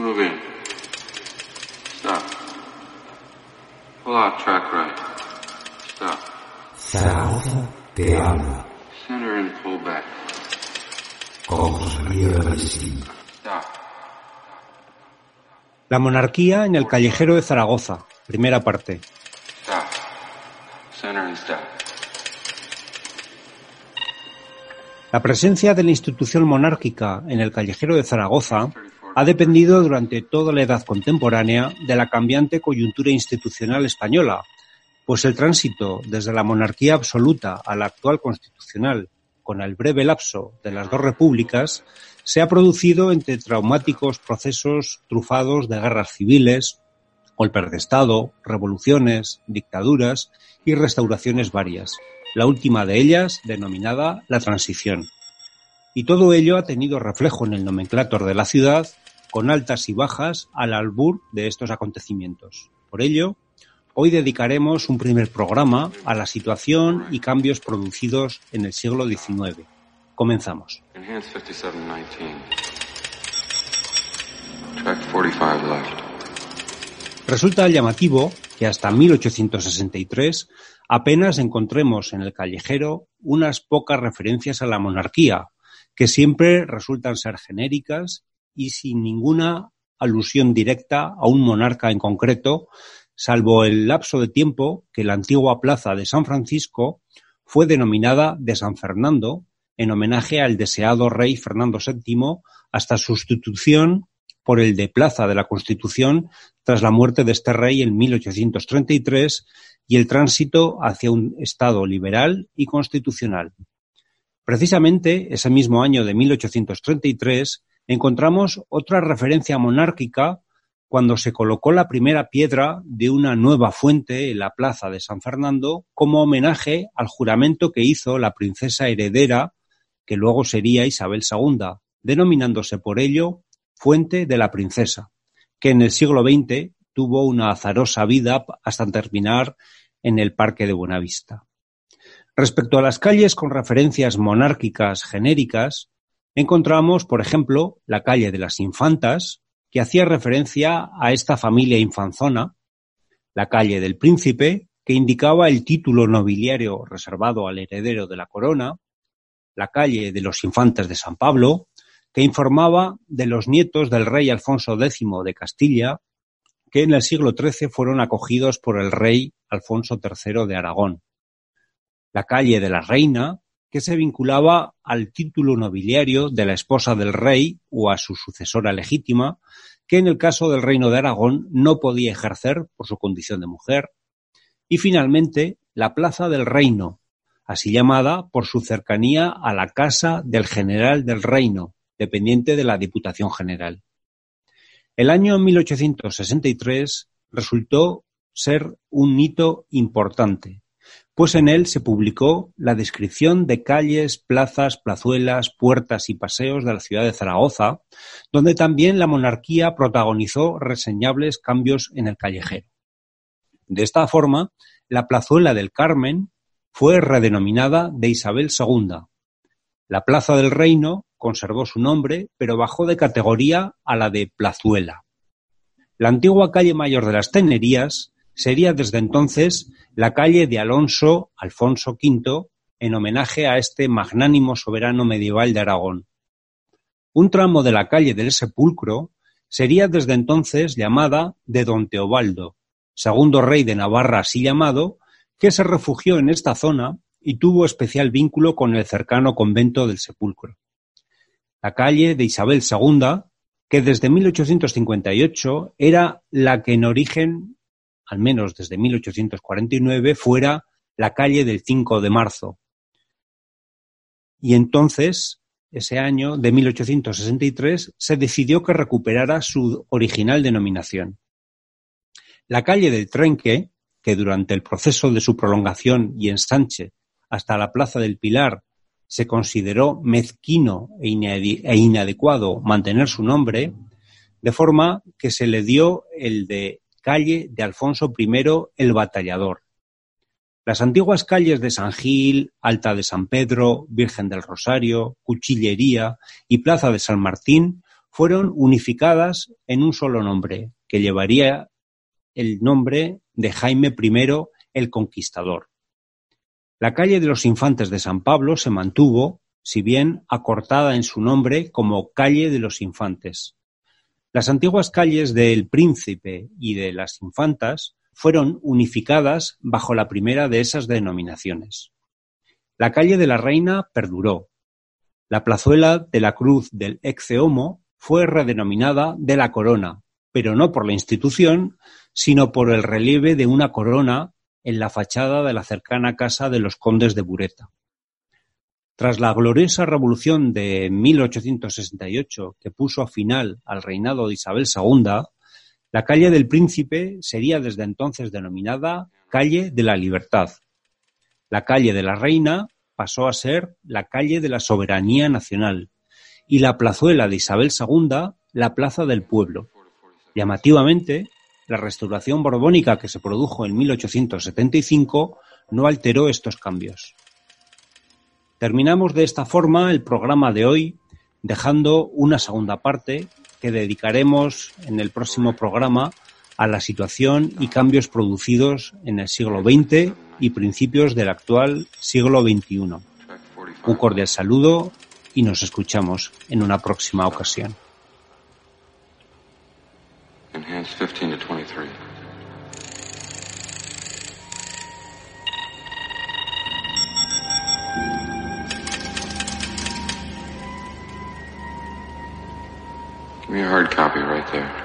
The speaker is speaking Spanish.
Move in. Stop. Pull out track right. Stop. Zaragoza te habla Center and pull back. Stop. La monarquía en el callejero de Zaragoza, primera parte. Stop. Center and stop. La presencia de la institución monárquica en el callejero de Zaragoza ha dependido durante toda la edad contemporánea de la cambiante coyuntura institucional española, pues el tránsito desde la monarquía absoluta a la actual constitucional, con el breve lapso de las dos repúblicas, se ha producido entre traumáticos procesos trufados de guerras civiles, golpes de Estado, revoluciones, dictaduras y restauraciones varias, la última de ellas denominada la Transición. Y todo ello ha tenido reflejo en el nomenclator de la ciudad, con altas y bajas al albur de estos acontecimientos. Por ello, hoy dedicaremos un primer programa a la situación y cambios producidos en el siglo XIX. Comenzamos. Enhance 5719. Track 45 left. Resulta llamativo que hasta 1863 apenas encontremos en el callejero unas pocas referencias a la monarquía, que siempre resultan ser genéricas y sin ninguna alusión directa a un monarca en concreto, salvo el lapso de tiempo que la antigua plaza de San Francisco fue denominada de San Fernando en homenaje al deseado rey Fernando VII hasta su sustitución por el de Plaza de la Constitución tras la muerte de este rey en 1833 y el tránsito hacia un Estado liberal y constitucional. Precisamente ese mismo año de 1833 encontramos otra referencia monárquica cuando se colocó la primera piedra de una nueva fuente en la plaza de San Fernando como homenaje al juramento que hizo la princesa heredera, que luego sería Isabel II, denominándose por ello Fuente de la Princesa, que en el siglo XX tuvo una azarosa vida hasta terminar en el Parque de Buenavista. Respecto a las calles con referencias monárquicas genéricas, encontramos, por ejemplo, la calle de las Infantas, que hacía referencia a esta familia infanzona, la calle del Príncipe, que indicaba el título nobiliario reservado al heredero de la corona, la calle de los Infantes de San Pablo, que informaba de los nietos del rey Alfonso X de Castilla, que en el siglo XIII fueron acogidos por el rey Alfonso III de Aragón. La calle de la Reina, que se vinculaba al título nobiliario de la esposa del rey o a su sucesora legítima, que en el caso del reino de Aragón no podía ejercer por su condición de mujer. Y finalmente, la Plaza del Reino, así llamada por su cercanía a la casa del general del reino, dependiente de la Diputación General. El año 1863 resultó ser un hito importante, pues en él se publicó la descripción de calles, plazas, plazuelas, puertas y paseos de la ciudad de Zaragoza, donde también la monarquía protagonizó reseñables cambios en el callejero. De esta forma, la plazuela del Carmen fue redenominada de Isabel II. La Plaza del Reino conservó su nombre, pero bajó de categoría a la de Plazuela. La antigua calle mayor de las Tenerías sería desde entonces la calle de Alonso Alfonso V, en homenaje a este magnánimo soberano medieval de Aragón. Un tramo de la calle del Sepulcro sería desde entonces llamada de Don Teobaldo, segundo rey de Navarra así llamado, que se refugió en esta zona y tuvo especial vínculo con el cercano convento del Sepulcro. La calle de Isabel II, que desde 1858 era la que en origen, al menos desde 1849, fuera la calle del 5 de marzo. Y entonces, ese año de 1863, se decidió que recuperara su original denominación. La calle del Trenque, que durante el proceso de su prolongación y ensanche hasta la Plaza del Pilar se consideró mezquino e inadecuado mantener su nombre, de forma que se le dio el de calle de Alfonso I el Batallador. Las antiguas calles de San Gil, Alta de San Pedro, Virgen del Rosario, Cuchillería y Plaza de San Martín fueron unificadas en un solo nombre, que llevaría el nombre de Jaime I el Conquistador. La calle de los Infantes de San Pablo se mantuvo, si bien acortada en su nombre como calle de los Infantes. Las antiguas calles del Príncipe y de las Infantas fueron unificadas bajo la primera de esas denominaciones. La calle de la Reina perduró. La plazuela de la Cruz del Exeomo fue redenominada de la Corona, pero no por la institución, sino por el relieve de una corona en la fachada de la cercana casa de los condes de Bureta. Tras la gloriosa revolución de 1868 que puso final al reinado de Isabel II, la calle del Príncipe sería desde entonces denominada Calle de la Libertad. La calle de la Reina pasó a ser la calle de la Soberanía Nacional y la plazuela de Isabel II la Plaza del Pueblo. Llamativamente, la restauración borbónica que se produjo en 1875 no alteró estos cambios. Terminamos de esta forma el programa de hoy, dejando una segunda parte que dedicaremos en el próximo programa a la situación y cambios producidos en el siglo XX y principios del actual siglo XXI. Un cordial saludo y nos escuchamos en una próxima ocasión. Enhanced 15 to 23. Give me a hard copy right there.